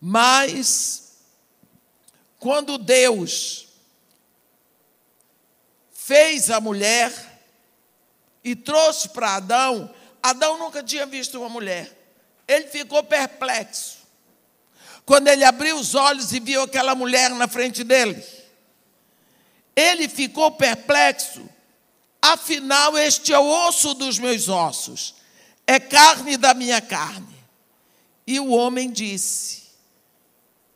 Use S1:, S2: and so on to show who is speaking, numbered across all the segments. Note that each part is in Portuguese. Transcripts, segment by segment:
S1: Mas, quando Deus fez a mulher e trouxe para Adão, Adão nunca tinha visto uma mulher. Ele ficou perplexo. Quando ele abriu os olhos e viu aquela mulher na frente dele, ele ficou perplexo. Afinal, este é o osso dos meus ossos, é carne da minha carne. E o homem disse: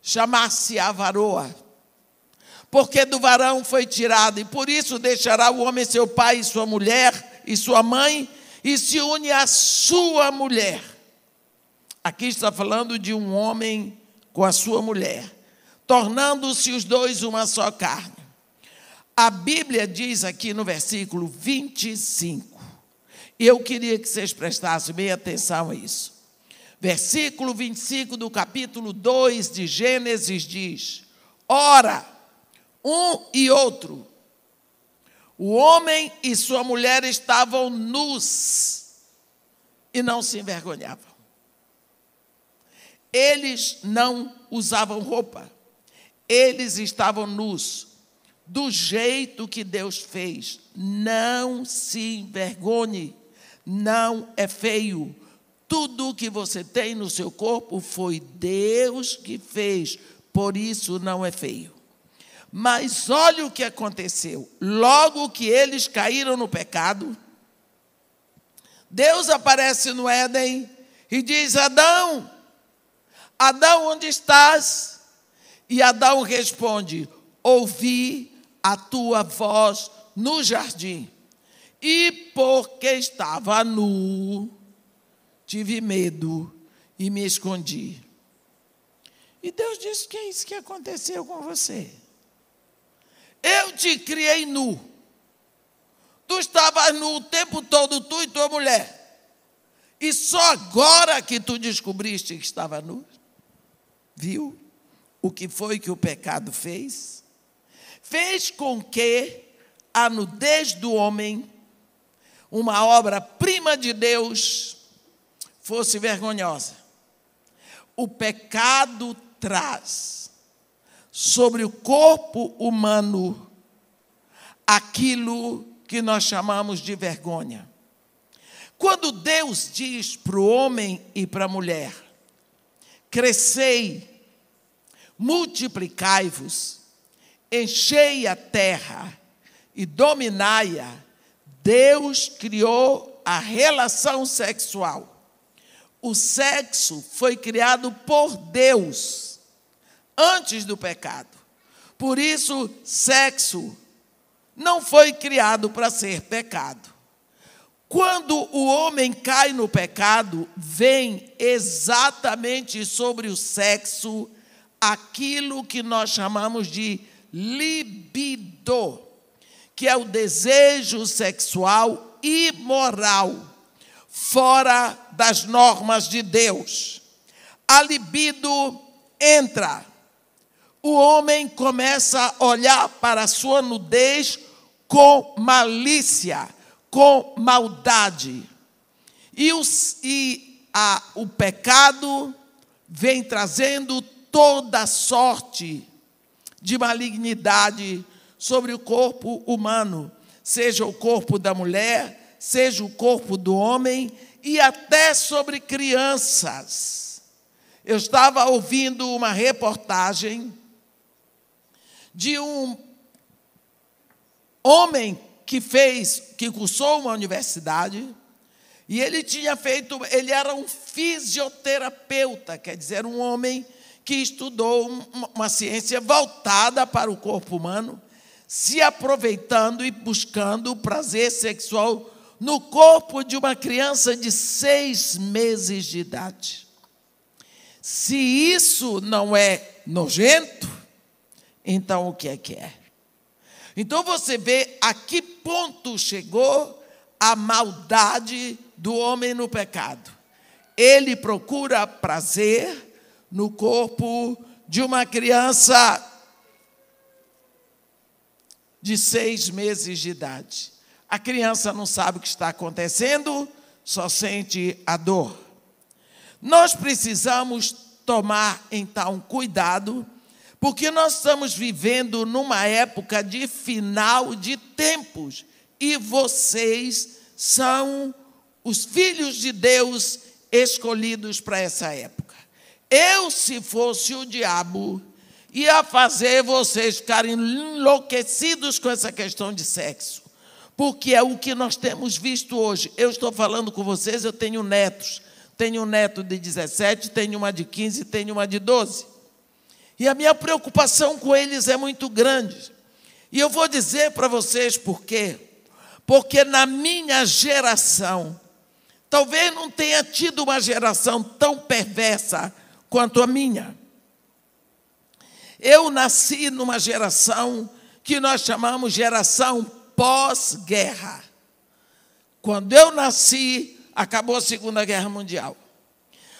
S1: chamar-se-á varoa, porque do varão foi tirado, e por isso deixará o homem seu pai e sua mulher e sua mãe, e se une à sua mulher. Aqui está falando de um homem com a sua mulher, tornando-se os dois uma só carne. A Bíblia diz aqui no versículo 25, e eu queria que vocês prestassem bem atenção a isso. Versículo 25 do capítulo 2 de Gênesis diz: Ora, um e outro, o homem e sua mulher estavam nus e não se envergonhavam. Eles não usavam roupa, eles estavam nus, do jeito que Deus fez. Não se envergonhe, não é feio. Tudo que você tem no seu corpo foi Deus que fez, por isso não é feio. Mas olha o que aconteceu. Logo que eles caíram no pecado, Deus aparece no Éden e diz: Adão, Adão, onde estás? E Adão responde: Ouvi a tua voz no jardim, e porque estava nu, tive medo e me escondi. E Deus disse: Que é isso que aconteceu com você? Eu te criei nu. Tu estavas nu o tempo todo, tu e tua mulher. E só agora que tu descobriste que estava nu, viu o que foi que o pecado fez? Fez com que a nudez do homem, uma obra-prima de Deus, fosse vergonhosa. O pecado traz sobre o corpo humano aquilo que nós chamamos de vergonha. Quando Deus diz para o homem e para a mulher: crescei, multiplicai-vos, enchei a terra e dominai-a, Deus criou a relação sexual. O sexo foi criado por Deus antes do pecado. Por isso, sexo não foi criado para ser pecado. Quando o homem cai no pecado, vem exatamente sobre o sexo aquilo que nós chamamos de libido, que é o desejo sexual imoral, fora das normas de Deus. A libido entra o homem começa a olhar para a sua nudez com malícia, com maldade. E, os, e a, o pecado vem trazendo toda sorte de malignidade sobre o corpo humano, seja o corpo da mulher, seja o corpo do homem e até sobre crianças. Eu estava ouvindo uma reportagem de um homem que fez, que cursou uma universidade, e ele tinha feito, ele era um fisioterapeuta, quer dizer, um homem que estudou uma, ciência voltada para o corpo humano, se aproveitando e buscando o prazer sexual no corpo de uma criança de seis meses de idade. Se isso não é nojento, então o que é que é? Então você vê a que ponto chegou a maldade do homem no pecado. Ele procura prazer no corpo de uma criança de seis meses de idade. A criança não sabe o que está acontecendo, só sente a dor. Nós precisamos tomar então cuidado, porque nós estamos vivendo numa época de final de tempos e vocês são os filhos de Deus escolhidos para essa época. Eu, se fosse o diabo, ia fazer vocês ficarem enlouquecidos com essa questão de sexo, porque é o que nós temos visto hoje. Eu estou falando com vocês, eu tenho netos. Tenho um neto de 17, tenho uma de 15, tenho uma de 12. E a minha preocupação com eles é muito grande. E eu vou dizer para vocês por quê. Porque na minha geração, talvez não tenha tido uma geração tão perversa quanto a minha. Eu nasci numa geração que nós chamamos geração pós-guerra. Quando eu nasci, acabou a Segunda Guerra Mundial.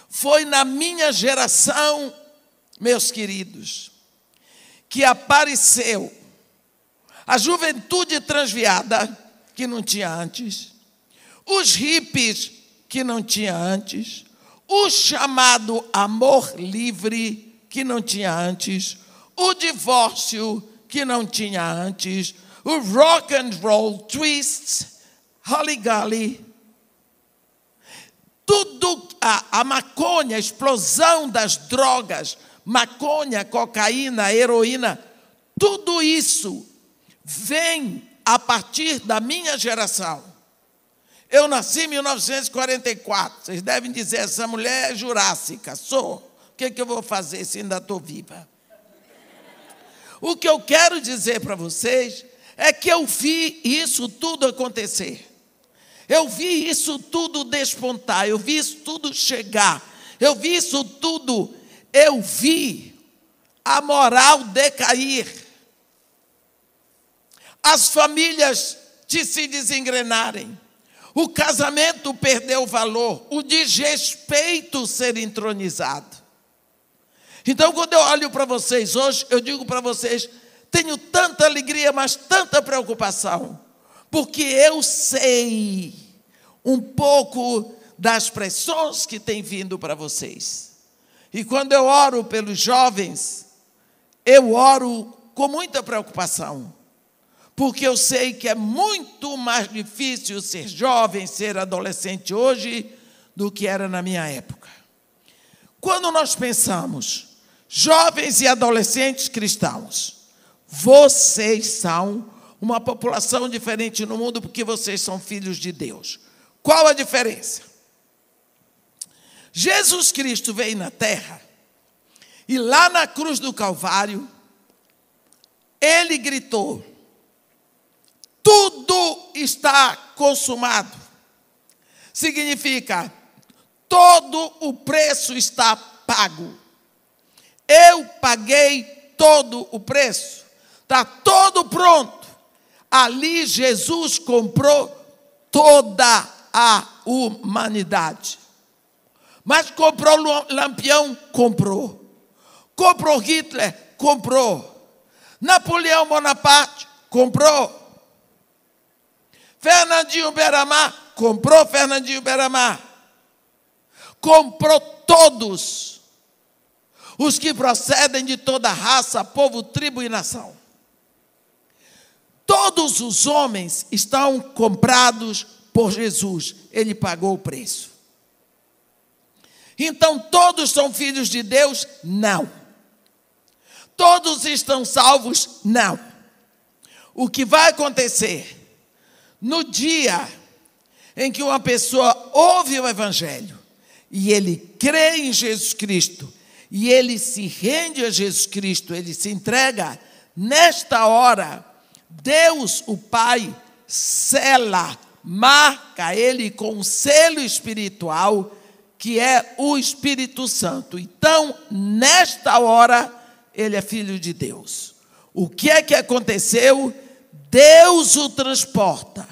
S1: Foi na minha geração, meus queridos, que apareceu a juventude transviada, que não tinha antes, os hippies, que não tinha antes, o chamado amor livre, que não tinha antes, o divórcio, que não tinha antes, o rock and roll twist, Holly Golly, tudo, a, a maconha, a explosão das drogas, maconha, cocaína, heroína, tudo isso vem a partir da minha geração. Eu nasci em 1944. Vocês devem dizer, essa mulher é jurássica. Sou. O que, é que eu vou fazer se ainda estou viva? O que eu quero dizer para vocês é que eu vi isso tudo acontecer. Eu vi isso tudo despontar, eu vi isso tudo chegar, eu vi isso tudo, eu vi a moral decair, as famílias de se desengrenarem, o casamento perdeu valor, o desrespeito ser entronizado. Então, quando eu olho para vocês hoje, eu digo para vocês: tenho tanta alegria, mas tanta preocupação porque eu sei um pouco das pressões que tem vindo para vocês. E quando eu oro pelos jovens, eu oro com muita preocupação, porque eu sei que é muito mais difícil ser jovem, ser adolescente hoje, do que era na minha época. Quando nós pensamos, jovens e adolescentes cristãos, vocês são uma população diferente no mundo porque vocês são filhos de Deus. Qual a diferença? Jesus Cristo veio na terra e lá na cruz do Calvário, ele gritou: Tudo está consumado. Significa, todo o preço está pago. Eu paguei todo o preço, está todo pronto. Ali Jesus comprou toda a humanidade. Mas comprou Lampião? Comprou. Comprou Hitler? Comprou. Napoleão Bonaparte? Comprou. Fernandinho Beramar? Comprou Fernandinho Beramar. Comprou todos os que procedem de toda raça, povo, tribo e nação. Todos os homens estão comprados por Jesus, ele pagou o preço. Então, todos são filhos de Deus? Não. Todos estão salvos? Não. O que vai acontecer no dia em que uma pessoa ouve o Evangelho e ele crê em Jesus Cristo e ele se rende a Jesus Cristo, ele se entrega, nesta hora, Deus, o Pai, sela, marca ele com um selo espiritual, que é o Espírito Santo. Então, nesta hora, ele é filho de Deus. O que é que aconteceu? Deus o transporta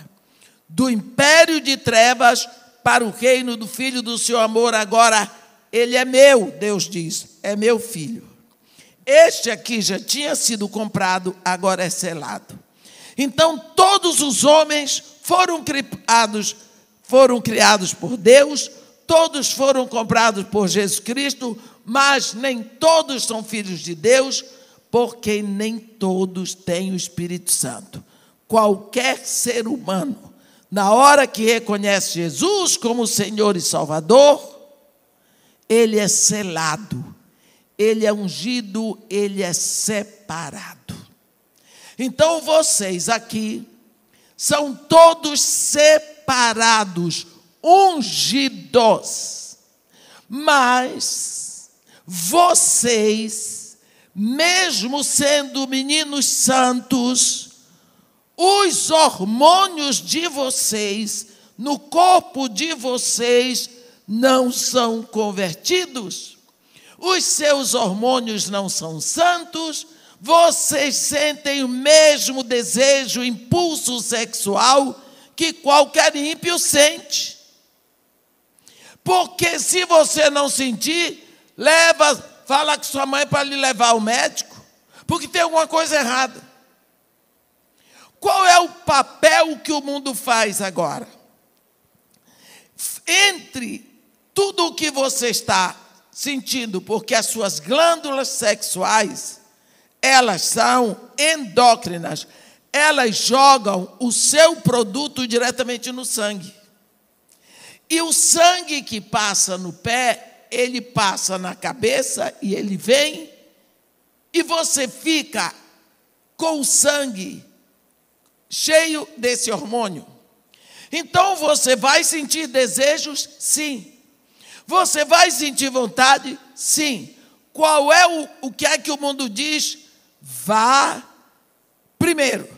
S1: do império de trevas para o reino do filho do seu amor. Agora, ele é meu, Deus diz, é meu filho. Este aqui já tinha sido comprado, agora é selado. Então todos os homens foram criados, foram criados por Deus, todos foram comprados por Jesus Cristo, mas nem todos são filhos de Deus, porque nem todos têm o Espírito Santo. Qualquer ser humano, na hora que reconhece Jesus como Senhor e Salvador, ele é selado, ele é ungido, ele é separado. Então vocês aqui são todos separados, ungidos, mas vocês, mesmo sendo meninos santos, os hormônios de vocês, no corpo de vocês, não são convertidos, os seus hormônios não são santos, vocês sentem o mesmo desejo, impulso sexual que qualquer ímpio sente. Porque se você não sentir, leva, fala com sua mãe para lhe levar ao médico, porque tem alguma coisa errada. Qual é o papel que o mundo faz agora? Entre tudo o que você está sentindo, porque as suas glândulas sexuais, elas são endócrinas, elas jogam o seu produto diretamente no sangue. E o sangue que passa no pé, ele passa na cabeça e ele vem, e você fica com o sangue cheio desse hormônio. Então você vai sentir desejos? Sim. Você vai sentir vontade? Sim. Qual é o, o que é que o mundo diz? Vá primeiro.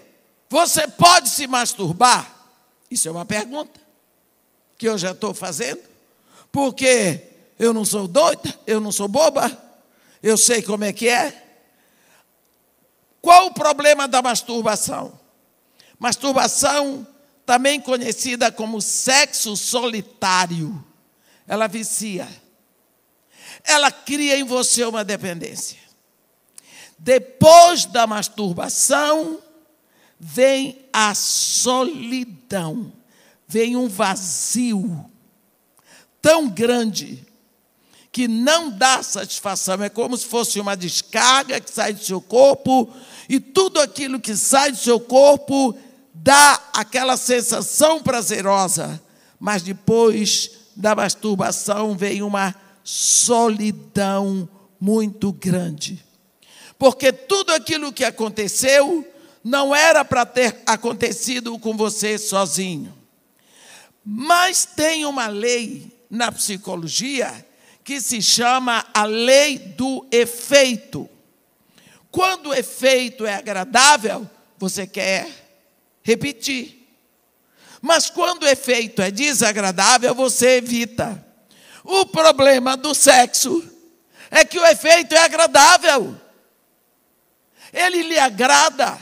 S1: Você pode se masturbar? Isso é uma pergunta que eu já estou fazendo, porque eu não sou doida, eu não sou boba, eu sei como é que é. Qual o problema da masturbação? Masturbação, também conhecida como sexo solitário ela vicia. Ela cria em você uma dependência. Depois da masturbação, vem a solidão, vem um vazio tão grande que não dá satisfação. É como se fosse uma descarga que sai do seu corpo, e tudo aquilo que sai do seu corpo dá aquela sensação prazerosa, mas depois da masturbação vem uma solidão muito grande. Porque tudo aquilo que aconteceu não era para ter acontecido com você sozinho. Mas tem uma lei na psicologia que se chama a lei do efeito. Quando o efeito é agradável, você quer repetir. Mas quando o efeito é desagradável, você evita. O problema do sexo é que o efeito é agradável. Ele lhe agrada.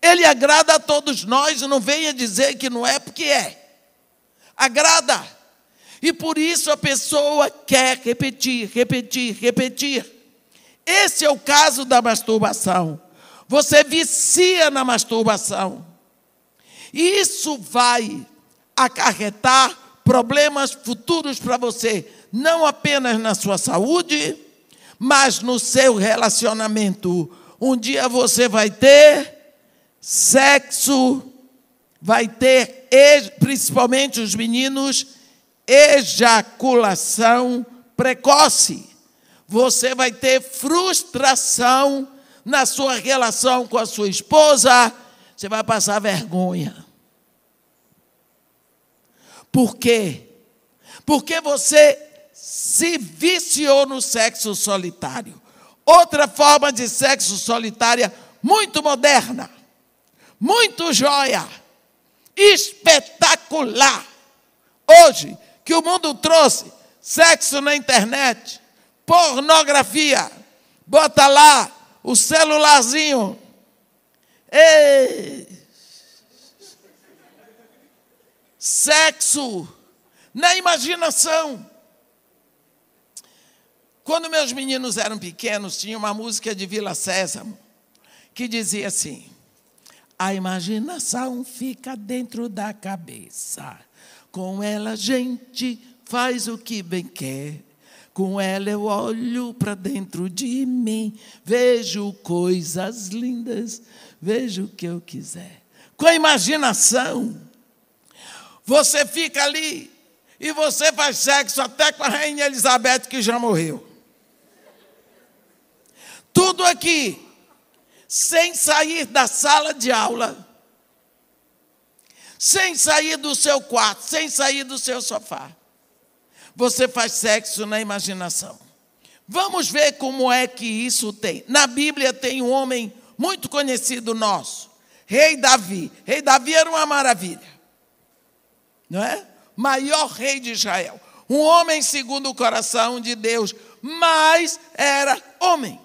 S1: Ele agrada a todos nós, não venha dizer que não é porque é. Agrada. E por isso a pessoa quer repetir, repetir, repetir. Esse é o caso da masturbação. Você vicia na masturbação. E isso vai acarretar problemas futuros para você, não apenas na sua saúde, mas no seu relacionamento. Um dia você vai ter sexo, vai ter, principalmente os meninos, ejaculação precoce. Você vai ter frustração na sua relação com a sua esposa, você vai passar vergonha. Por quê? Porque você se viciou no sexo solitário. Outra forma de sexo solitária muito moderna, muito joia, espetacular. Hoje, que o mundo trouxe sexo na internet, pornografia, bota lá o celularzinho Ei! Sexo na imaginação. Quando meus meninos eram pequenos, tinha uma música de Vila Sésamo que dizia assim: A imaginação fica dentro da cabeça, com ela a gente faz o que bem quer. Com ela eu olho para dentro de mim, vejo coisas lindas, vejo o que eu quiser. Com a imaginação, você fica ali e você faz sexo até com a rainha Elizabeth que já morreu. Tudo aqui, sem sair da sala de aula, sem sair do seu quarto, sem sair do seu sofá você faz sexo na imaginação. Vamos ver como é que isso tem. Na Bíblia tem um homem muito conhecido nosso, Rei Davi. Rei Davi era uma maravilha, não é? Maior rei de Israel. Um homem segundo o coração de Deus, mas era homem.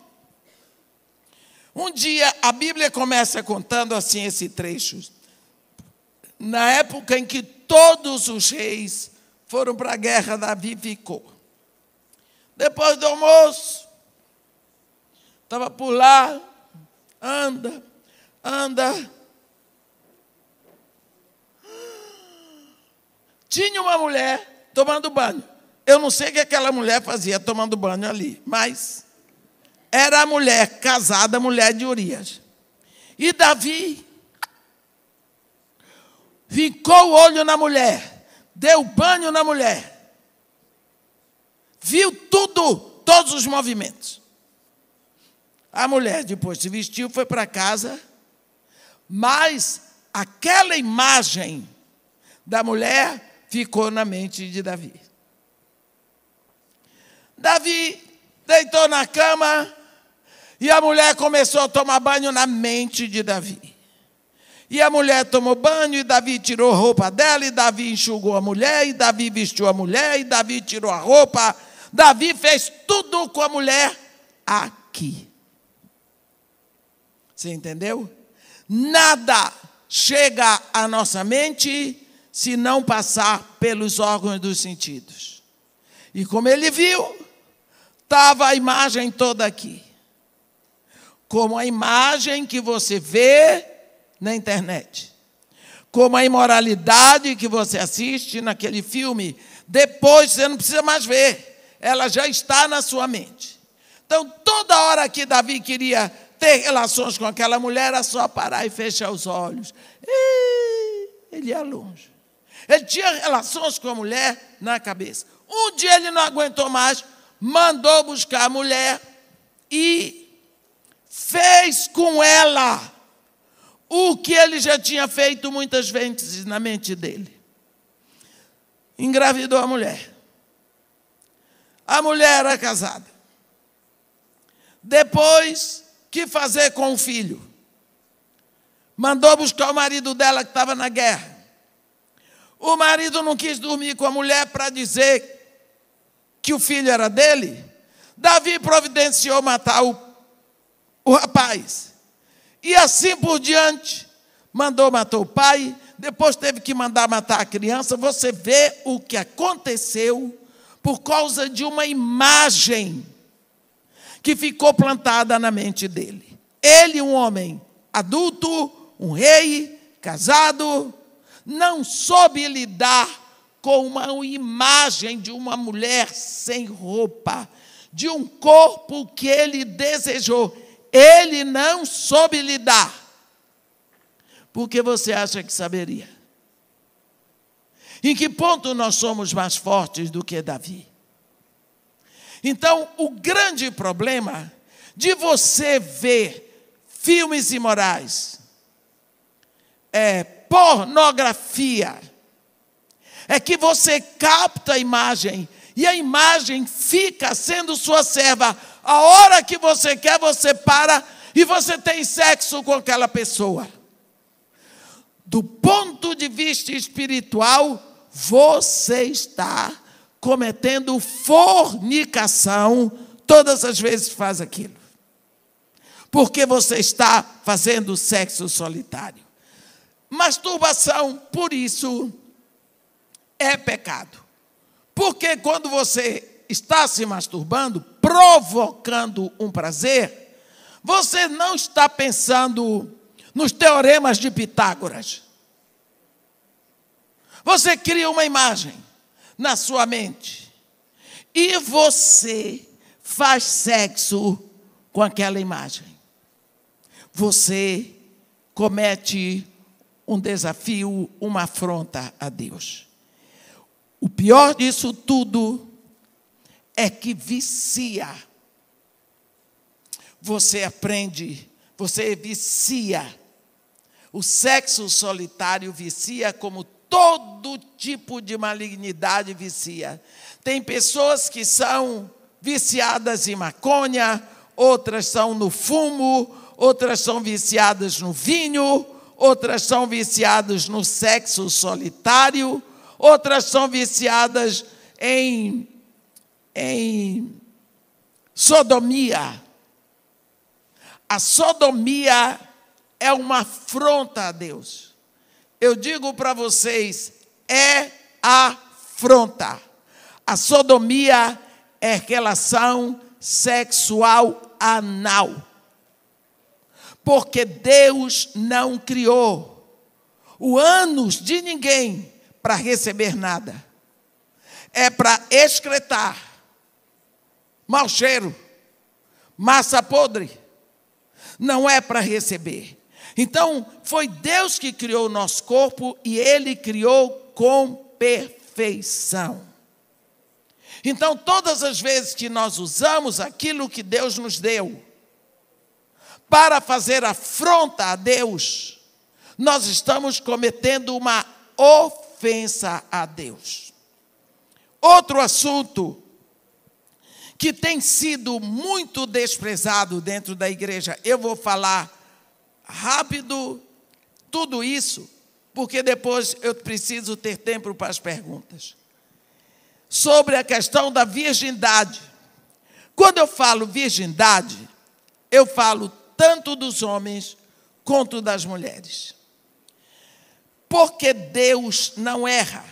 S1: Um dia a Bíblia começa contando assim esse trecho. Na época em que todos os reis foram para a guerra, Davi ficou. Depois do almoço, estava por lá, anda, anda. Tinha uma mulher tomando banho. Eu não sei o que aquela mulher fazia tomando banho ali, mas era a mulher casada, mulher de Urias. E Davi ficou o olho na mulher deu banho na mulher, viu tudo, todos os movimentos. A mulher depois se vestiu, foi para casa, mas aquela imagem da mulher ficou na mente de Davi. Davi deitou na cama e a mulher começou a tomar banho na mente de Davi. E a mulher tomou banho, e Davi tirou a roupa dela, e Davi enxugou a mulher, e Davi vestiu a mulher, e Davi tirou a roupa. Davi fez tudo com a mulher aqui. Você entendeu? Nada chega à nossa mente se não passar pelos órgãos dos sentidos. E como ele viu, estava a imagem toda aqui. Como a imagem que você vê na internet. Como a imoralidade que você assiste naquele filme, depois você não precisa mais ver, ela já está na sua mente. Então, toda hora que Davi queria ter relações com aquela mulher, era só parar e fechar os olhos. E ele ia longe. Ele tinha relações com a mulher na cabeça. Um dia ele não aguentou mais, mandou buscar a mulher e fez com ela o que ele já tinha feito muitas vezes na mente dele. Engravidou a mulher. A mulher era casada. Depois, que fazer com o filho? Mandou buscar o marido dela que estava na guerra. O marido não quis dormir com a mulher para dizer que o filho era dele. Davi providenciou matar o, o rapaz. E assim por diante. Mandou matar o pai, depois teve que mandar matar a criança. Você vê o que aconteceu por causa de uma imagem que ficou plantada na mente dele. Ele, um homem adulto, um rei, casado, não soube lidar com uma imagem de uma mulher sem roupa, de um corpo que ele desejou ele não soube lidar. Porque você acha que saberia? Em que ponto nós somos mais fortes do que Davi? Então, o grande problema de você ver filmes imorais é pornografia. É que você capta a imagem e a imagem fica sendo sua serva a hora que você quer, você para e você tem sexo com aquela pessoa. Do ponto de vista espiritual, você está cometendo fornicação todas as vezes que faz aquilo. Porque você está fazendo sexo solitário. Masturbação, por isso, é pecado. Porque quando você está se masturbando, provocando um prazer, você não está pensando nos teoremas de Pitágoras. Você cria uma imagem na sua mente. e você faz sexo com aquela imagem. Você comete um desafio, uma afronta a Deus. O pior disso tudo é que vicia. Você aprende, você vicia. O sexo solitário vicia como todo tipo de malignidade vicia. Tem pessoas que são viciadas em maconha, outras são no fumo, outras são viciadas no vinho, outras são viciadas no sexo solitário, outras são viciadas em, em sodomia. A sodomia é uma afronta a Deus. Eu digo para vocês, é afronta. A sodomia é relação sexual anal. Porque Deus não criou o ânus de ninguém para receber nada. É para excretar mau cheiro, massa podre. Não é para receber. Então, foi Deus que criou o nosso corpo e ele criou com perfeição. Então, todas as vezes que nós usamos aquilo que Deus nos deu para fazer afronta a Deus, nós estamos cometendo uma ofensa a Deus. Outro assunto que tem sido muito desprezado dentro da igreja, eu vou falar rápido tudo isso, porque depois eu preciso ter tempo para as perguntas sobre a questão da virgindade. Quando eu falo virgindade, eu falo tanto dos homens quanto das mulheres. Porque Deus não erra.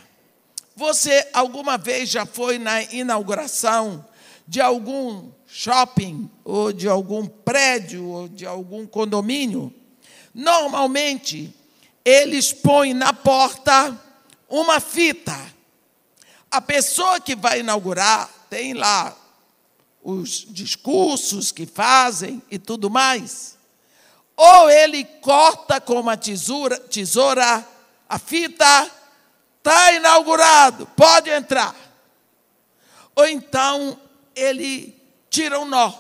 S1: Você alguma vez já foi na inauguração de algum shopping, ou de algum prédio, ou de algum condomínio? Normalmente, eles põem na porta uma fita a pessoa que vai inaugurar tem lá os discursos que fazem e tudo mais. Ou ele corta com uma tesoura, tesoura a fita, está inaugurado, pode entrar. Ou então ele tira um nó,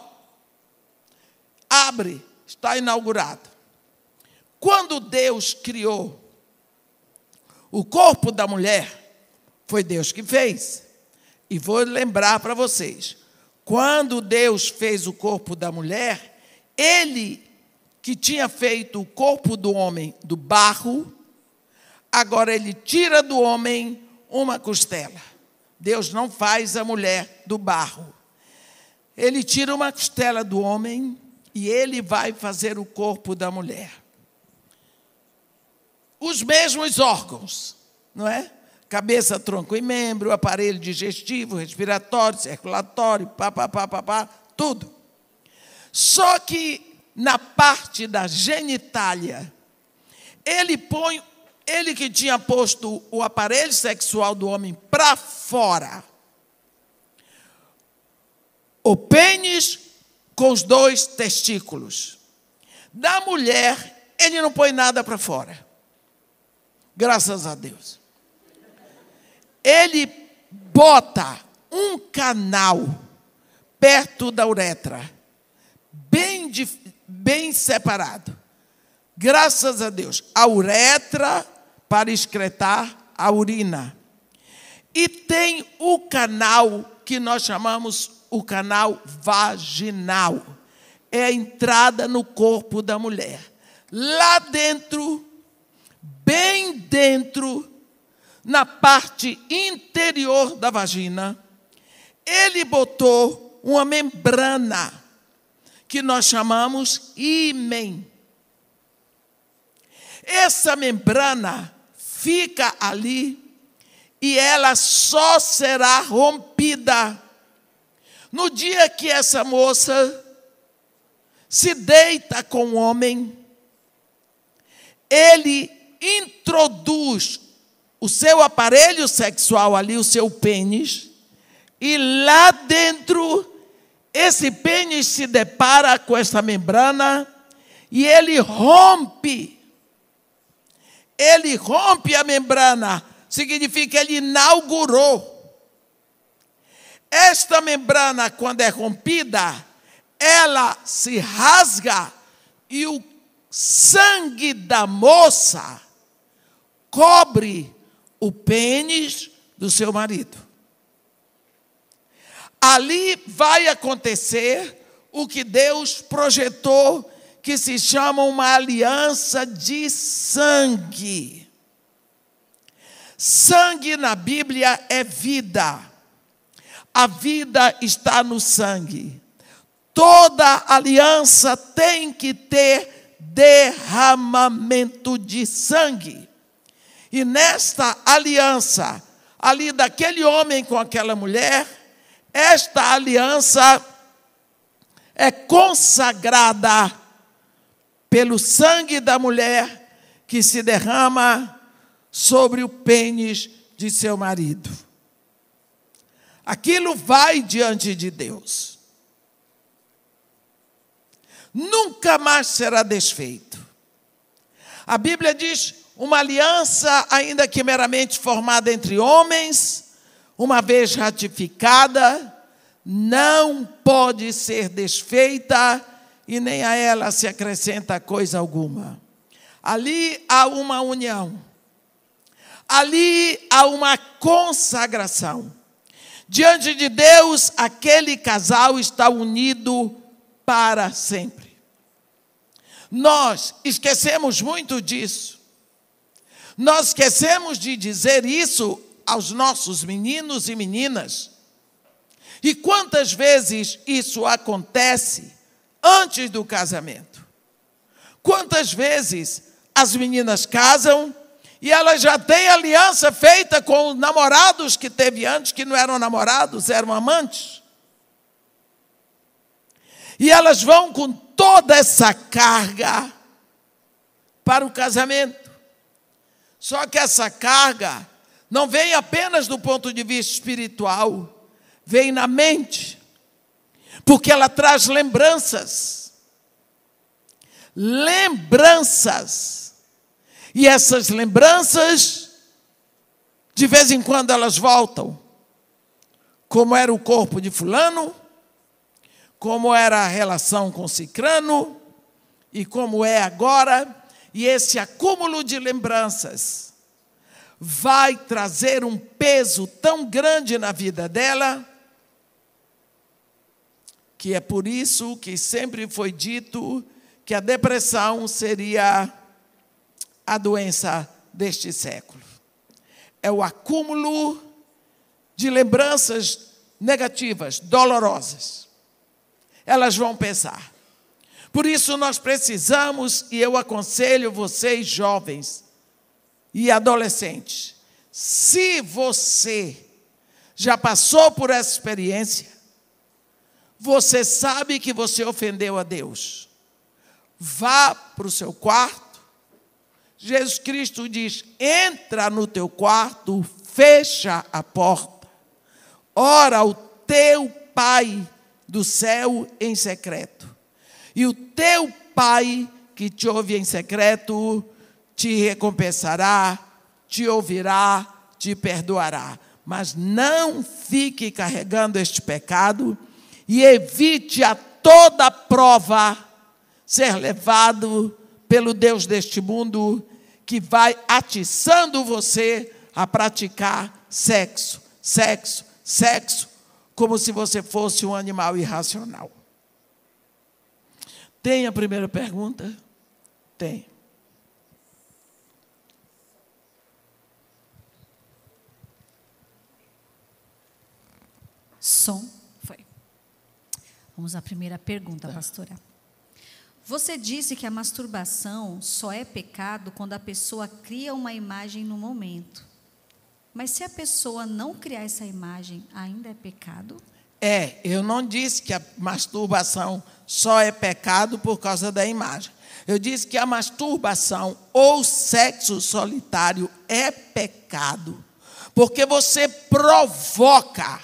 S1: abre, está inaugurado. Quando Deus criou o corpo da mulher, foi Deus que fez. E vou lembrar para vocês: quando Deus fez o corpo da mulher, Ele que tinha feito o corpo do homem do barro, agora Ele tira do homem uma costela. Deus não faz a mulher do barro. Ele tira uma costela do homem e ele vai fazer o corpo da mulher. Os mesmos órgãos, não é? cabeça, tronco e membro, aparelho digestivo, respiratório, circulatório, pá, pá, pá, pá, pá, tudo. Só que na parte da genitália, ele põe, ele que tinha posto o aparelho sexual do homem para fora, o pênis com os dois testículos. Da mulher, ele não põe nada para fora. Graças a Deus ele bota um canal perto da uretra, bem, bem separado. Graças a Deus. A uretra para excretar a urina. E tem o canal que nós chamamos o canal vaginal. É a entrada no corpo da mulher. Lá dentro, bem dentro, na parte interior da vagina, ele botou uma membrana que nós chamamos ímen. Essa membrana fica ali e ela só será rompida no dia que essa moça se deita com o homem. Ele introduz o seu aparelho sexual ali, o seu pênis, e lá dentro, esse pênis se depara com essa membrana e ele rompe. Ele rompe a membrana, significa ele inaugurou. Esta membrana, quando é rompida, ela se rasga e o sangue da moça cobre o pênis do seu marido. Ali vai acontecer o que Deus projetou, que se chama uma aliança de sangue. Sangue na Bíblia é vida. A vida está no sangue. Toda aliança tem que ter derramamento de sangue. E nesta aliança, ali daquele homem com aquela mulher, esta aliança é consagrada pelo sangue da mulher que se derrama sobre o pênis de seu marido. Aquilo vai diante de Deus. Nunca mais será desfeito. A Bíblia diz: uma aliança, ainda que meramente formada entre homens, uma vez ratificada, não pode ser desfeita e nem a ela se acrescenta coisa alguma. Ali há uma união, ali há uma consagração. Diante de Deus, aquele casal está unido para sempre. Nós esquecemos muito disso. Nós esquecemos de dizer isso aos nossos meninos e meninas. E quantas vezes isso acontece antes do casamento? Quantas vezes as meninas casam e elas já têm aliança feita com os namorados que teve antes, que não eram namorados, eram amantes? E elas vão com toda essa carga para o casamento. Só que essa carga não vem apenas do ponto de vista espiritual, vem na mente, porque ela traz lembranças. Lembranças. E essas lembranças, de vez em quando elas voltam. Como era o corpo de Fulano, como era a relação com Cicrano, e como é agora, e esse acúmulo de lembranças vai trazer um peso tão grande na vida dela, que é por isso que sempre foi dito que a depressão seria a doença deste século. É o acúmulo de lembranças negativas, dolorosas. Elas vão pensar. Por isso nós precisamos, e eu aconselho vocês jovens, e adolescentes, se você já passou por essa experiência, você sabe que você ofendeu a Deus. Vá para o seu quarto. Jesus Cristo diz: entra no teu quarto, fecha a porta, ora ao teu Pai do céu em secreto. E o teu Pai que te ouve em secreto te recompensará, te ouvirá, te perdoará. Mas não fique carregando este pecado e evite a toda prova ser levado pelo Deus deste mundo que vai atiçando você a praticar sexo, sexo, sexo, como se você fosse um animal irracional. Tem a primeira pergunta? Tem.
S2: Som. Vamos à primeira pergunta, pastora. Você disse que a masturbação só é pecado quando a pessoa cria uma imagem no momento. Mas se a pessoa não criar essa imagem, ainda é pecado?
S1: É, eu não disse que a masturbação só é pecado por causa da imagem. Eu disse que a masturbação ou sexo solitário é pecado, porque você provoca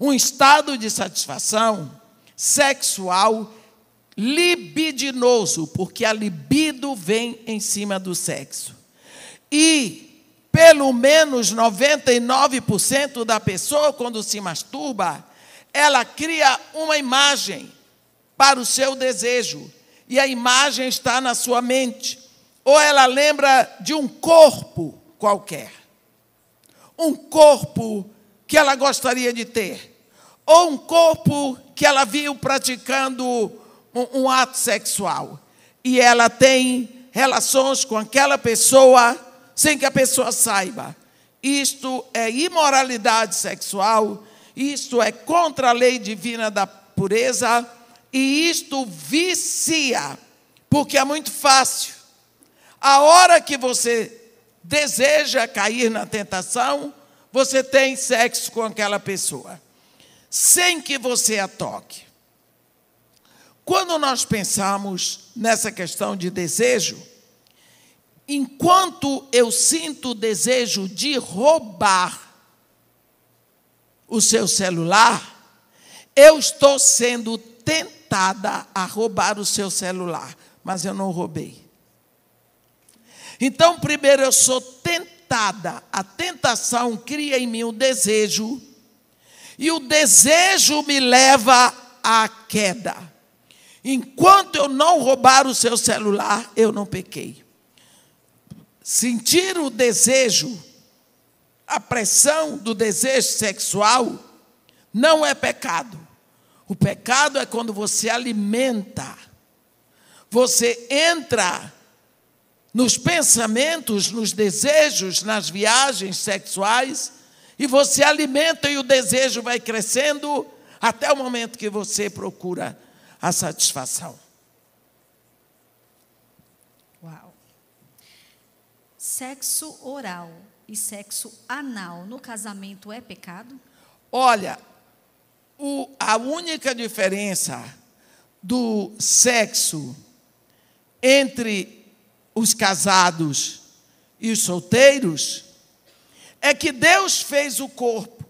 S1: um estado de satisfação sexual libidinoso, porque a libido vem em cima do sexo. E pelo menos 99% da pessoa, quando se masturba, ela cria uma imagem para o seu desejo, e a imagem está na sua mente, ou ela lembra de um corpo qualquer, um corpo que ela gostaria de ter, ou um corpo que ela viu praticando um, um ato sexual, e ela tem relações com aquela pessoa sem que a pessoa saiba. Isto é imoralidade sexual, isto é contra a lei divina da pureza, e isto vicia, porque é muito fácil. A hora que você deseja cair na tentação, você tem sexo com aquela pessoa, sem que você a toque. Quando nós pensamos nessa questão de desejo, enquanto eu sinto o desejo de roubar o seu celular, eu estou sendo tentada a roubar o seu celular, mas eu não roubei. Então, primeiro eu sou tentada, a tentação cria em mim o desejo, e o desejo me leva à queda. Enquanto eu não roubar o seu celular, eu não pequei. Sentir o desejo, a pressão do desejo sexual, não é pecado. O pecado é quando você alimenta, você entra nos pensamentos, nos desejos, nas viagens sexuais, e você alimenta e o desejo vai crescendo até o momento que você procura a satisfação.
S2: Uau. Sexo oral e sexo anal no casamento é pecado?
S1: Olha, o, a única diferença do sexo entre os casados e os solteiros é que Deus fez o corpo.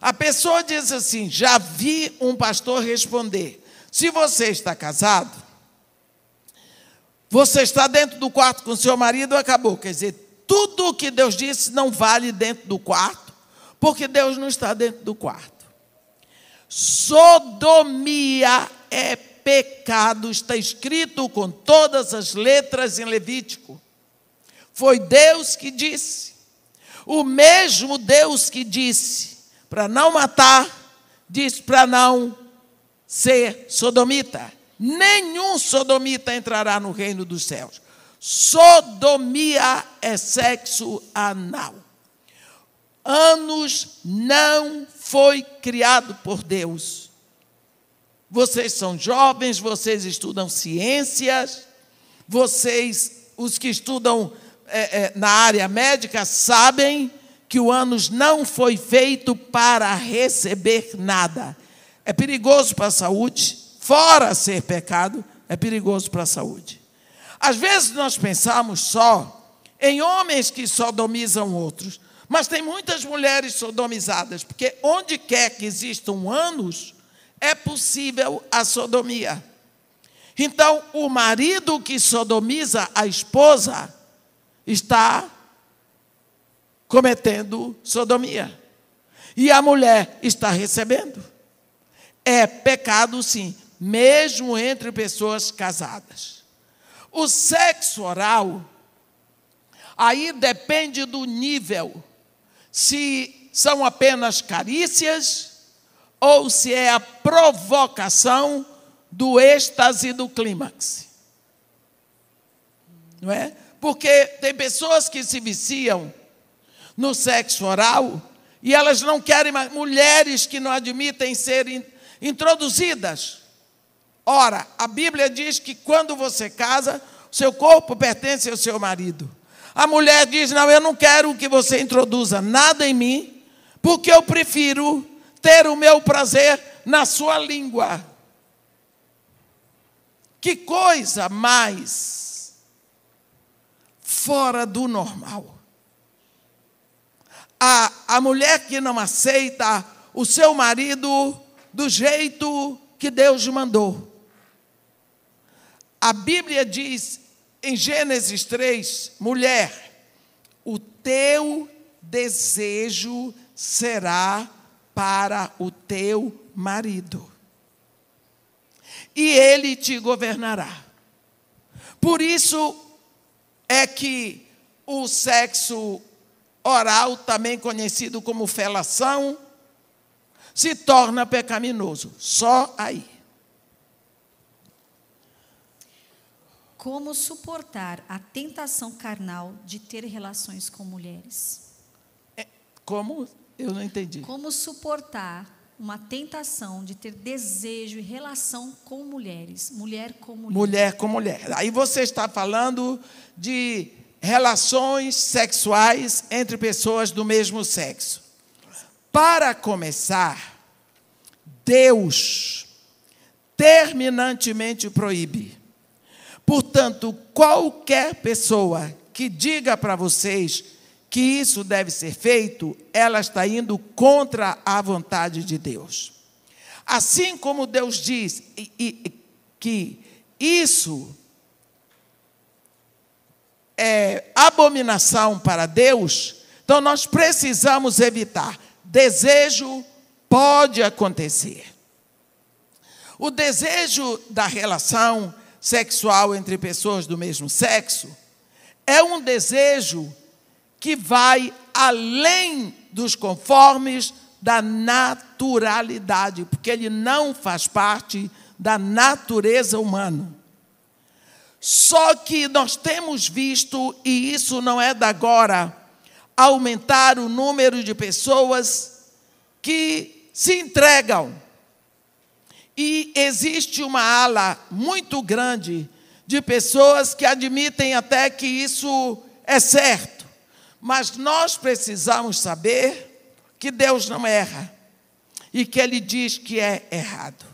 S1: A pessoa diz assim: já vi um pastor responder. Se você está casado, você está dentro do quarto com seu marido, acabou. Quer dizer, tudo o que Deus disse não vale dentro do quarto, porque Deus não está dentro do quarto. Sodomia é pecado, está escrito com todas as letras em Levítico. Foi Deus que disse. O mesmo Deus que disse para não matar, disse para não ser sodomita. Nenhum sodomita entrará no reino dos céus. Sodomia é sexo anal. Anos não foi criado por Deus. Vocês são jovens, vocês estudam ciências, vocês, os que estudam é, é, na área médica, sabem que o ânus não foi feito para receber nada. É perigoso para a saúde, fora ser pecado, é perigoso para a saúde. Às vezes nós pensamos só em homens que sodomizam outros. Mas tem muitas mulheres sodomizadas, porque onde quer que existam anos, é possível a sodomia. Então, o marido que sodomiza a esposa está cometendo sodomia. E a mulher está recebendo. É pecado, sim, mesmo entre pessoas casadas. O sexo oral, aí depende do nível se são apenas carícias ou se é a provocação do êxtase do clímax. Não é? Porque tem pessoas que se viciam no sexo oral e elas não querem mais, mulheres que não admitem serem introduzidas. Ora, a Bíblia diz que quando você casa, seu corpo pertence ao seu marido. A mulher diz: Não, eu não quero que você introduza nada em mim, porque eu prefiro ter o meu prazer na sua língua. Que coisa mais fora do normal. A, a mulher que não aceita o seu marido do jeito que Deus mandou. A Bíblia diz em Gênesis 3, mulher, o teu desejo será para o teu marido, e ele te governará. Por isso é que o sexo oral, também conhecido como felação, se torna pecaminoso. Só aí.
S2: Como suportar a tentação carnal de ter relações com mulheres?
S1: É, como? Eu não entendi.
S2: Como suportar uma tentação de ter desejo e relação com mulheres, mulher com mulher.
S1: Mulher com mulher. Aí você está falando de relações sexuais entre pessoas do mesmo sexo. Para começar, Deus terminantemente proíbe. Portanto, qualquer pessoa que diga para vocês que isso deve ser feito, ela está indo contra a vontade de Deus. Assim como Deus diz que isso é abominação para Deus, então nós precisamos evitar. Desejo pode acontecer. O desejo da relação sexual entre pessoas do mesmo sexo é um desejo que vai além dos conformes da naturalidade, porque ele não faz parte da natureza humana. Só que nós temos visto, e isso não é da agora, aumentar o número de pessoas que se entregam e existe uma ala muito grande de pessoas que admitem até que isso é certo. Mas nós precisamos saber que Deus não erra e que Ele diz que é errado.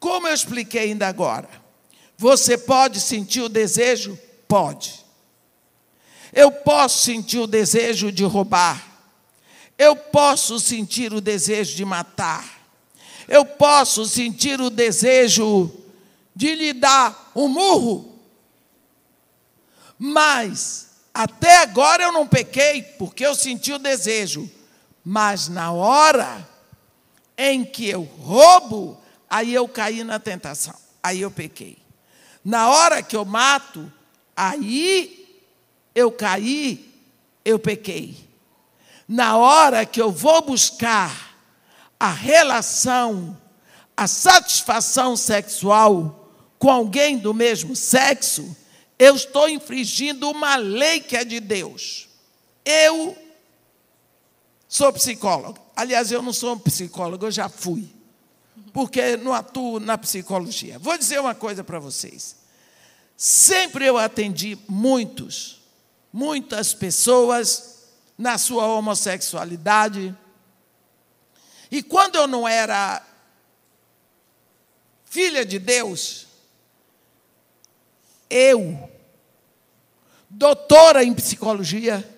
S1: Como eu expliquei ainda agora, você pode sentir o desejo? Pode. Eu posso sentir o desejo de roubar. Eu posso sentir o desejo de matar eu posso sentir o desejo de lhe dar um murro, mas até agora eu não pequei, porque eu senti o desejo, mas na hora em que eu roubo, aí eu caí na tentação, aí eu pequei. Na hora que eu mato, aí eu caí, eu pequei. Na hora que eu vou buscar a relação, a satisfação sexual com alguém do mesmo sexo, eu estou infringindo uma lei que é de Deus. Eu sou psicólogo. Aliás, eu não sou psicólogo, eu já fui. Porque não atuo na psicologia. Vou dizer uma coisa para vocês. Sempre eu atendi muitos, muitas pessoas na sua homossexualidade, e quando eu não era filha de Deus, eu, doutora em psicologia,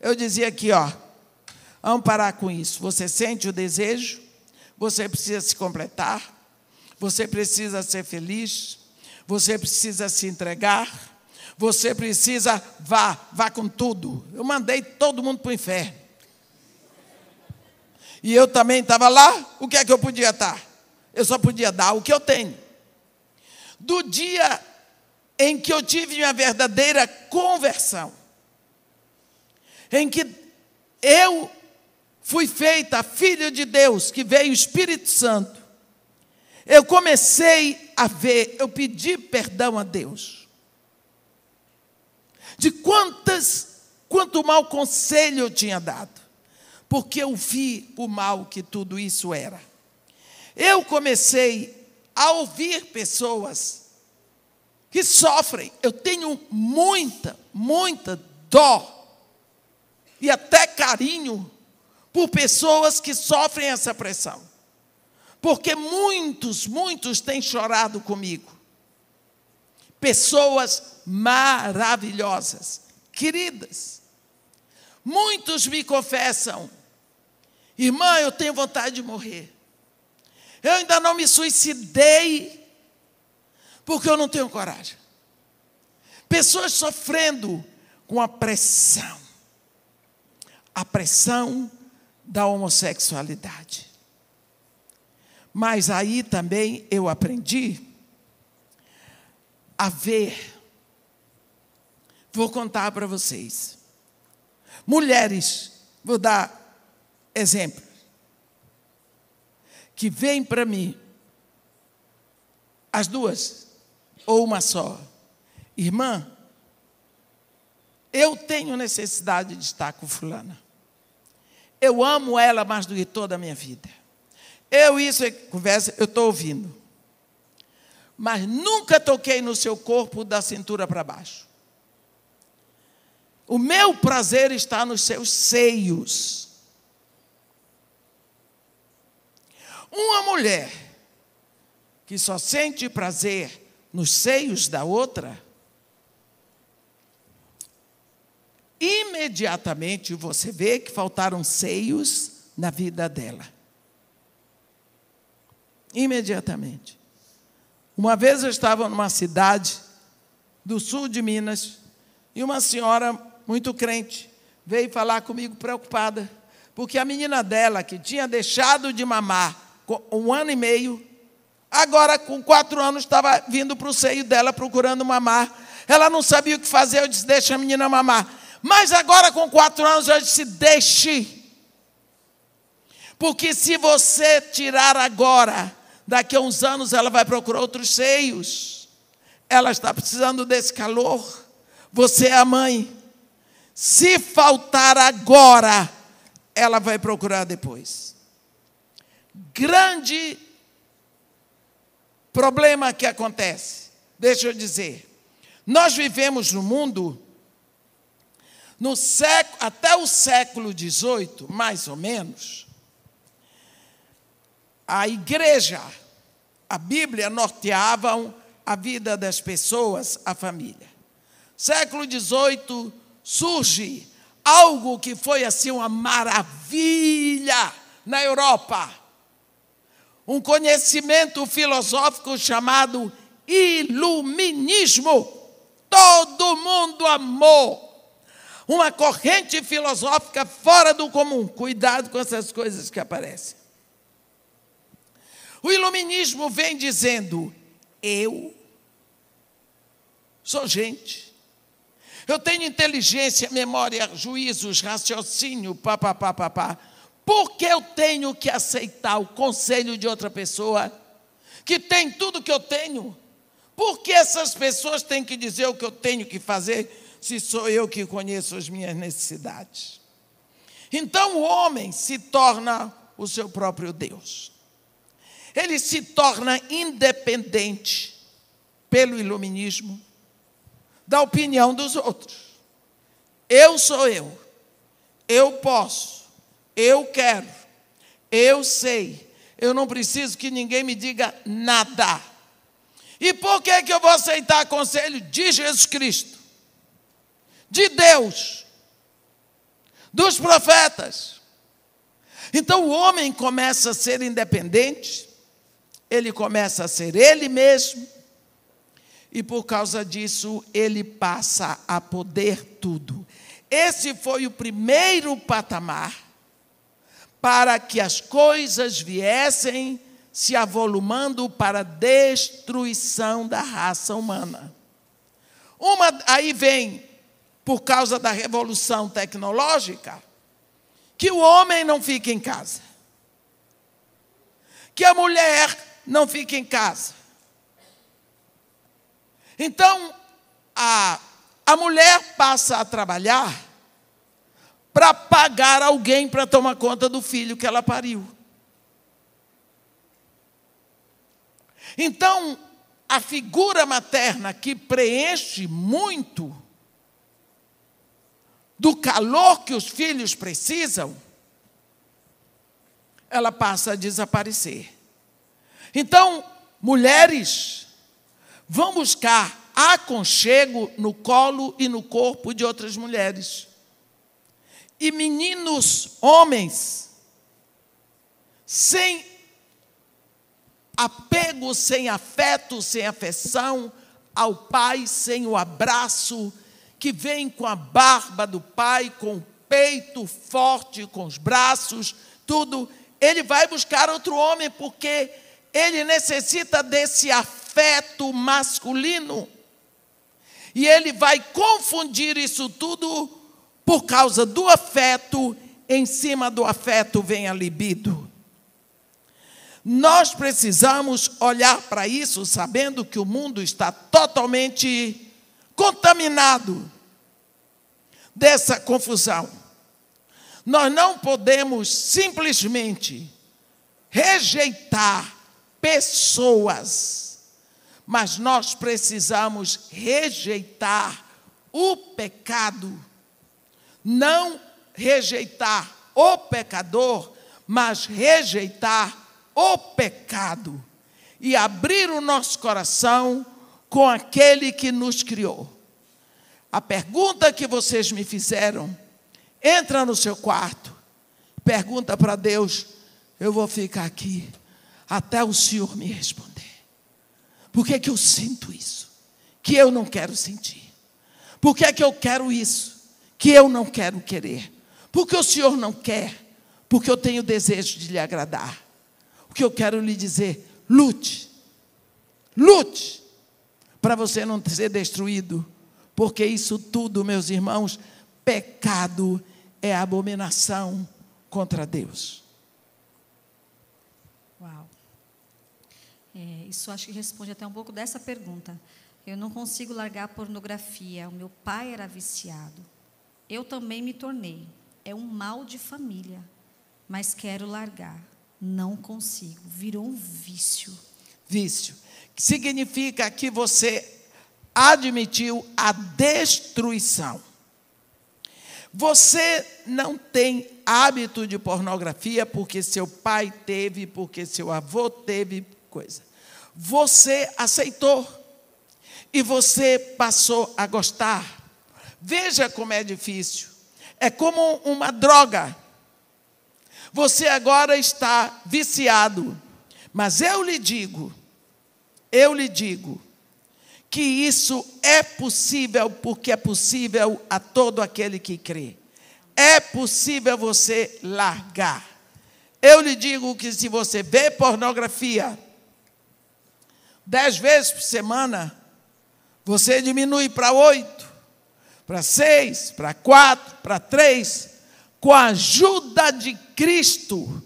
S1: eu dizia aqui, ó, vamos parar com isso. Você sente o desejo, você precisa se completar, você precisa ser feliz, você precisa se entregar, você precisa, vá, vá com tudo. Eu mandei todo mundo para o inferno. E eu também estava lá, o que é que eu podia estar? Eu só podia dar o que eu tenho. Do dia em que eu tive minha verdadeira conversão, em que eu fui feita filha de Deus, que veio o Espírito Santo, eu comecei a ver, eu pedi perdão a Deus. De quantas, quanto mau conselho eu tinha dado porque eu vi o mal que tudo isso era. Eu comecei a ouvir pessoas que sofrem. Eu tenho muita, muita dó e até carinho por pessoas que sofrem essa pressão. Porque muitos, muitos têm chorado comigo. Pessoas maravilhosas, queridas. Muitos me confessam Irmã, eu tenho vontade de morrer. Eu ainda não me suicidei, porque eu não tenho coragem. Pessoas sofrendo com a pressão, a pressão da homossexualidade. Mas aí também eu aprendi a ver. Vou contar para vocês. Mulheres, vou dar exemplo, que vêm para mim, as duas, ou uma só. Irmã, eu tenho necessidade de estar com fulana. Eu amo ela mais do que toda a minha vida. Eu, isso, conversa, eu estou ouvindo. Mas nunca toquei no seu corpo da cintura para baixo. O meu prazer está nos seus seios. Uma mulher que só sente prazer nos seios da outra, imediatamente você vê que faltaram seios na vida dela. Imediatamente. Uma vez eu estava numa cidade do sul de Minas e uma senhora muito crente veio falar comigo preocupada, porque a menina dela, que tinha deixado de mamar um ano e meio, agora com quatro anos estava vindo para o seio dela procurando mamar. Ela não sabia o que fazer, eu disse: Deixa a menina mamar. Mas agora com quatro anos eu disse: Deixe. Porque se você tirar agora, daqui a uns anos ela vai procurar outros seios. Ela está precisando desse calor. Você é a mãe. Se faltar agora, ela vai procurar depois. Grande problema que acontece. Deixa eu dizer. Nós vivemos no mundo no século, até o século XVIII, mais ou menos, a igreja, a Bíblia norteavam a vida das pessoas, a família. Século XVIII surge algo que foi assim uma maravilha na Europa. Um conhecimento filosófico chamado iluminismo. Todo mundo amou. Uma corrente filosófica fora do comum. Cuidado com essas coisas que aparecem. O iluminismo vem dizendo: eu sou gente. Eu tenho inteligência, memória, juízos, raciocínio, papapá, papá. Por que eu tenho que aceitar o conselho de outra pessoa que tem tudo que eu tenho? Por que essas pessoas têm que dizer o que eu tenho que fazer se sou eu que conheço as minhas necessidades? Então o homem se torna o seu próprio Deus ele se torna independente pelo iluminismo da opinião dos outros. Eu sou eu, eu posso, eu quero, eu sei, eu não preciso que ninguém me diga nada. E por que, que eu vou aceitar conselho de Jesus Cristo, de Deus, dos profetas? Então o homem começa a ser independente, ele começa a ser ele mesmo, e por causa disso ele passa a poder tudo. Esse foi o primeiro patamar para que as coisas viessem se avolumando para a destruição da raça humana. Uma aí vem por causa da revolução tecnológica que o homem não fica em casa. Que a mulher não fica em casa. Então, a, a mulher passa a trabalhar para pagar alguém para tomar conta do filho que ela pariu. Então, a figura materna que preenche muito do calor que os filhos precisam, ela passa a desaparecer. Então, mulheres, vão buscar aconchego no colo e no corpo de outras mulheres. E meninos, homens, sem apego, sem afeto, sem afeição ao pai, sem o abraço que vem com a barba do pai, com o peito forte, com os braços, tudo, ele vai buscar outro homem porque ele necessita desse afeto masculino. E ele vai confundir isso tudo por causa do afeto, em cima do afeto vem a libido. Nós precisamos olhar para isso sabendo que o mundo está totalmente contaminado dessa confusão. Nós não podemos simplesmente rejeitar pessoas, mas nós precisamos rejeitar o pecado. Não rejeitar o pecador, mas rejeitar o pecado e abrir o nosso coração com aquele que nos criou. A pergunta que vocês me fizeram, entra no seu quarto, pergunta para Deus, eu vou ficar aqui até o Senhor me responder. Por que, que eu sinto isso? Que eu não quero sentir. Por que, que eu quero isso? Que eu não quero querer. Porque o Senhor não quer, porque eu tenho desejo de lhe agradar. O que eu quero lhe dizer, lute. Lute para você não ser destruído, porque isso tudo, meus irmãos, pecado é abominação contra Deus.
S2: Uau. É, isso acho que responde até um pouco dessa pergunta. Eu não consigo largar a pornografia. O meu pai era viciado. Eu também me tornei. É um mal de família, mas quero largar. Não consigo. Virou um vício.
S1: Vício. Significa que você admitiu a destruição. Você não tem hábito de pornografia porque seu pai teve, porque seu avô teve coisa. Você aceitou e você passou a gostar. Veja como é difícil. É como uma droga. Você agora está viciado. Mas eu lhe digo, eu lhe digo, que isso é possível porque é possível a todo aquele que crê. É possível você largar. Eu lhe digo que se você vê pornografia dez vezes por semana, você diminui para oito, para seis, para quatro, para três, com a ajuda de Cristo.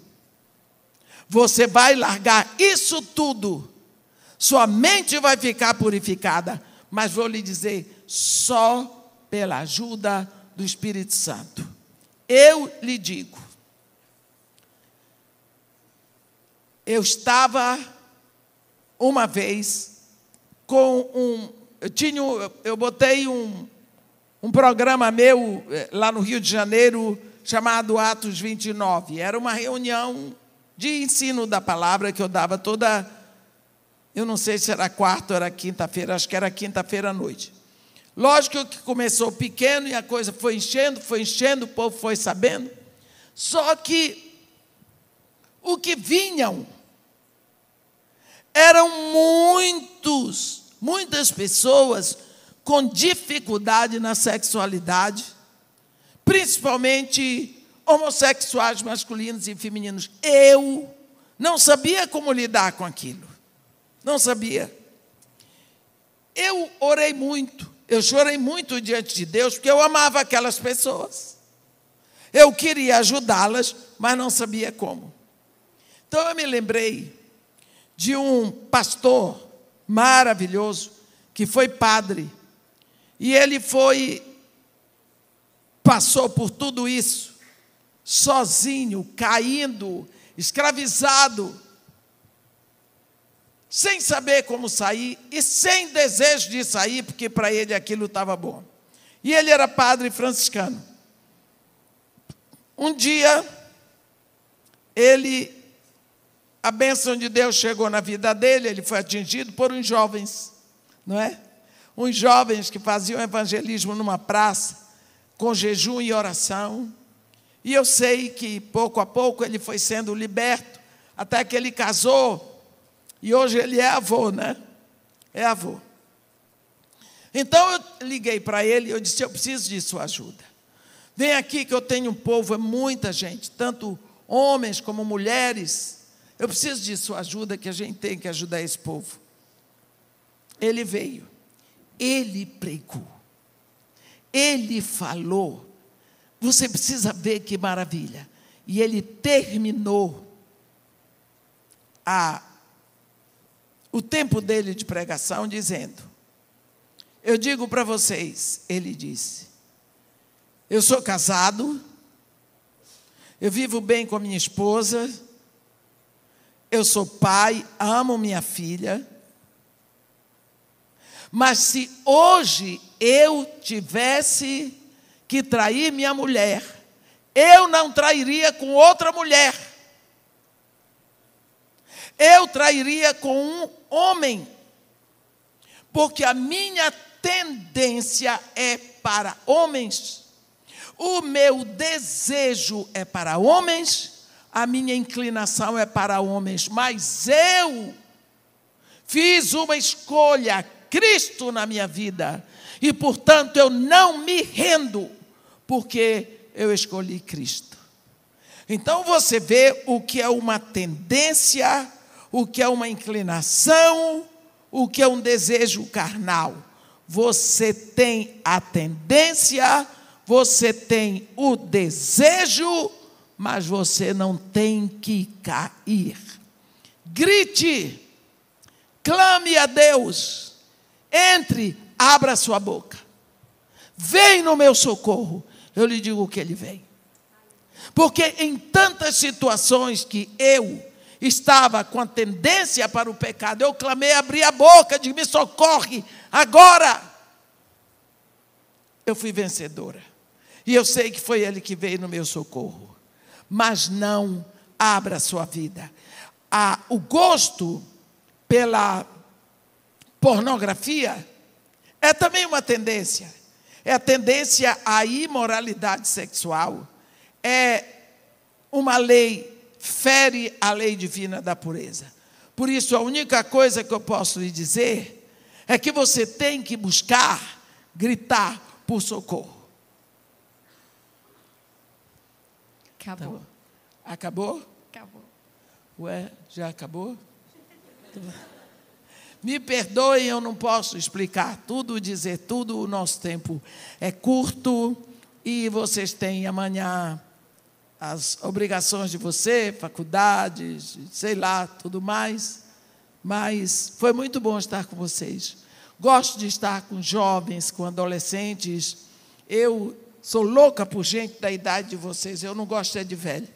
S1: Você vai largar isso tudo sua mente vai ficar purificada, mas vou lhe dizer, só pela ajuda do Espírito Santo. Eu lhe digo, eu estava uma vez com um, eu tinha, eu botei um, um programa meu eh, lá no Rio de Janeiro chamado Atos 29. Era uma reunião de ensino da palavra que eu dava toda eu não sei se era quarta ou era quinta-feira, acho que era quinta-feira à noite. Lógico que começou pequeno e a coisa foi enchendo, foi enchendo, o povo foi sabendo. Só que o que vinham eram muitos, muitas pessoas com dificuldade na sexualidade, principalmente homossexuais masculinos e femininos. Eu não sabia como lidar com aquilo. Não sabia. Eu orei muito, eu chorei muito diante de Deus, porque eu amava aquelas pessoas. Eu queria ajudá-las, mas não sabia como. Então eu me lembrei de um pastor maravilhoso, que foi padre, e ele foi, passou por tudo isso, sozinho, caindo, escravizado, sem saber como sair e sem desejo de sair, porque para ele aquilo estava bom. E ele era padre franciscano. Um dia, ele, a bênção de Deus chegou na vida dele, ele foi atingido por uns jovens, não é? Uns jovens que faziam evangelismo numa praça, com jejum e oração. E eu sei que pouco a pouco ele foi sendo liberto até que ele casou, e hoje ele é avô, né? É avô. Então eu liguei para ele e eu disse: Eu preciso de sua ajuda. Vem aqui que eu tenho um povo, é muita gente, tanto homens como mulheres. Eu preciso de sua ajuda, que a gente tem que ajudar esse povo. Ele veio, ele pregou, ele falou. Você precisa ver que maravilha. E ele terminou a, o tempo dele de pregação dizendo: Eu digo para vocês, ele disse, eu sou casado, eu vivo bem com a minha esposa, eu sou pai, amo minha filha. Mas se hoje eu tivesse que trair minha mulher, eu não trairia com outra mulher. Eu trairia com um homem. Porque a minha tendência é para homens. O meu desejo é para homens, a minha inclinação é para homens, mas eu fiz uma escolha, Cristo na minha vida, e portanto eu não me rendo, porque eu escolhi Cristo. Então você vê o que é uma tendência, o que é uma inclinação, o que é um desejo carnal. Você tem a tendência, você tem o desejo, mas você não tem que cair. Grite, clame a Deus, entre, abra sua boca, vem no meu socorro. Eu lhe digo que ele vem. Porque em tantas situações que eu estava com a tendência para o pecado, eu clamei, abri a boca, de me socorre agora. Eu fui vencedora. E eu sei que foi Ele que veio no meu socorro. Mas não abra a sua vida. Ah, o gosto pela pornografia é também uma tendência. É a tendência à imoralidade sexual. É uma lei, fere a lei divina da pureza. Por isso, a única coisa que eu posso lhe dizer é que você tem que buscar, gritar por socorro.
S2: Acabou.
S1: Tá acabou?
S2: Acabou.
S1: Ué, já acabou? Me perdoem, eu não posso explicar tudo, dizer tudo, o nosso tempo é curto e vocês têm amanhã as obrigações de você, faculdades, sei lá, tudo mais. Mas foi muito bom estar com vocês. Gosto de estar com jovens, com adolescentes. Eu Sou louca por gente da idade de vocês, eu não gosto é de velho.